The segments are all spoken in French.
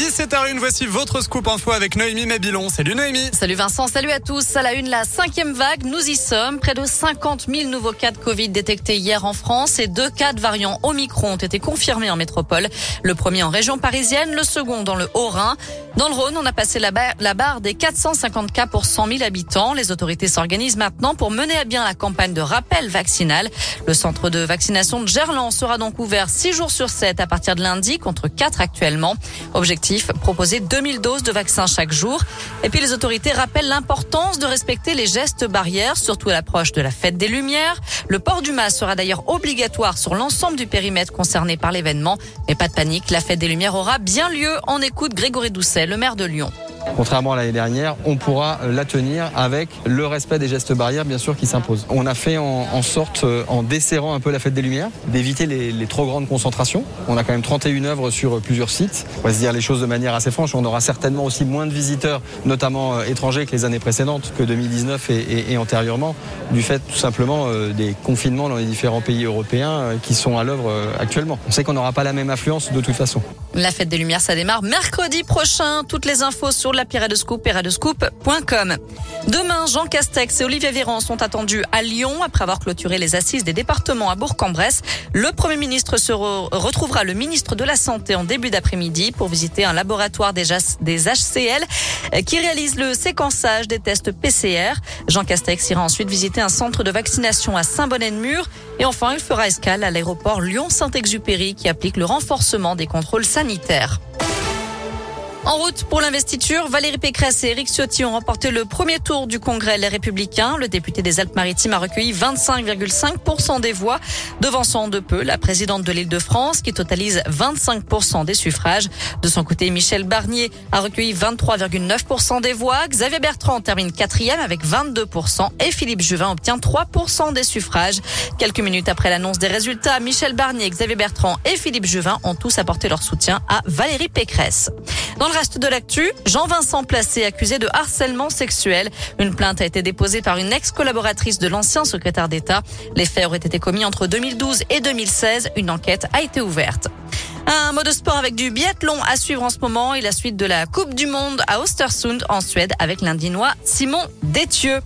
10 17h01, voici votre scoop info avec Noémie Mabilon. Salut Noémie. Salut Vincent, salut à tous. À la une, la cinquième vague, nous y sommes. Près de 50 000 nouveaux cas de Covid détectés hier en France et deux cas de variant Omicron ont été confirmés en métropole. Le premier en région parisienne, le second dans le Haut-Rhin. Dans le Rhône, on a passé la, barre, la barre des 450 cas pour 100 000 habitants. Les autorités s'organisent maintenant pour mener à bien la campagne de rappel vaccinal. Le centre de vaccination de Gerland sera donc ouvert 6 jours sur 7 à partir de lundi contre 4 actuellement. Objectif, proposer 2000 doses de vaccins chaque jour. Et puis les autorités rappellent l'importance de respecter les gestes barrières, surtout à l'approche de la fête des Lumières. Le port du masque sera d'ailleurs obligatoire sur l'ensemble du périmètre concerné par l'événement. Mais pas de panique, la fête des Lumières aura bien lieu. En écoute Grégory Doucet, le maire de Lyon. Contrairement à l'année dernière, on pourra la tenir avec le respect des gestes barrières, bien sûr, qui s'imposent. On a fait en, sorte, euh, en desserrant un peu la fête des Lumières, d'éviter les, trop grandes concentrations. On a quand même 31 œuvres sur plusieurs sites. On va se dire les choses de manière assez franche. On aura certainement aussi moins de visiteurs, notamment euh, étrangers, que les années précédentes, que 2019 et, antérieurement, du fait tout simplement euh, des confinements dans les différents pays européens qui sont à l'œuvre actuellement. On sait qu'on n'aura pas la même affluence de toute façon. La fête des Lumières, ça démarre mercredi prochain. Toutes les infos sur la Scoop, piradescoop.com. Demain, Jean Castex et Olivier Véran sont attendus à Lyon après avoir clôturé les assises des départements à Bourg-en-Bresse. Le Premier ministre se retrouvera le ministre de la Santé en début d'après-midi pour visiter un laboratoire des, des HCL qui réalise le séquençage des tests PCR. Jean Castex ira ensuite visiter un centre de vaccination à Saint-Bonnet-de-Mur et enfin, il fera escale à l'aéroport Lyon-Saint-Exupéry qui applique le renforcement des contrôles sanitaires. En route pour l'investiture, Valérie Pécresse et Éric Ciotti ont remporté le premier tour du Congrès Les Républicains. Le député des Alpes-Maritimes a recueilli 25,5% des voix, devançant de peu la présidente de l'Île-de-France qui totalise 25% des suffrages. De son côté, Michel Barnier a recueilli 23,9% des voix. Xavier Bertrand termine quatrième avec 22% et Philippe Juvin obtient 3% des suffrages. Quelques minutes après l'annonce des résultats, Michel Barnier, Xavier Bertrand et Philippe Juvin ont tous apporté leur soutien à Valérie Pécresse. Dans le reste de l'actu, Jean-Vincent Placé accusé de harcèlement sexuel. Une plainte a été déposée par une ex-collaboratrice de l'ancien secrétaire d'État. Les faits auraient été commis entre 2012 et 2016. Une enquête a été ouverte. Un mot de sport avec du biathlon à suivre en ce moment et la suite de la Coupe du Monde à Östersund en Suède avec l'Indinois Simon Détieux.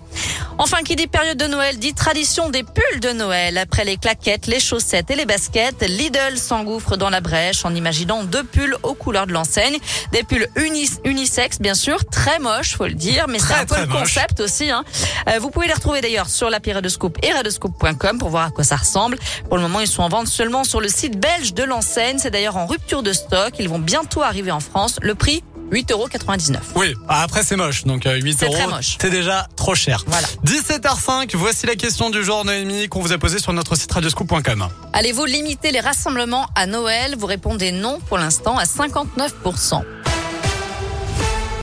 Enfin, qui dit période de Noël dit tradition des pulls de Noël. Après les claquettes, les chaussettes et les baskets, Lidl s'engouffre dans la brèche en imaginant deux pulls aux couleurs de l'enseigne. Des pulls unisex, bien sûr, très moches, faut le dire, mais c'est un peu le concept aussi. Hein. Euh, vous pouvez les retrouver d'ailleurs sur l'appli Radescoop et radescoop.com pour voir à quoi ça ressemble. Pour le moment, ils sont en vente seulement sur le site belge de l'enseigne. C'est d'ailleurs en rupture de stock. Ils vont bientôt arriver en France. Le prix 8,99 euros. Oui, ah, après c'est moche, donc 8 euh, euros, c'est déjà trop cher. Voilà. 17h05, voici la question du jour Noémie qu'on vous a posée sur notre site radioscoop.com. Allez-vous limiter les rassemblements à Noël? Vous répondez non pour l'instant à 59%.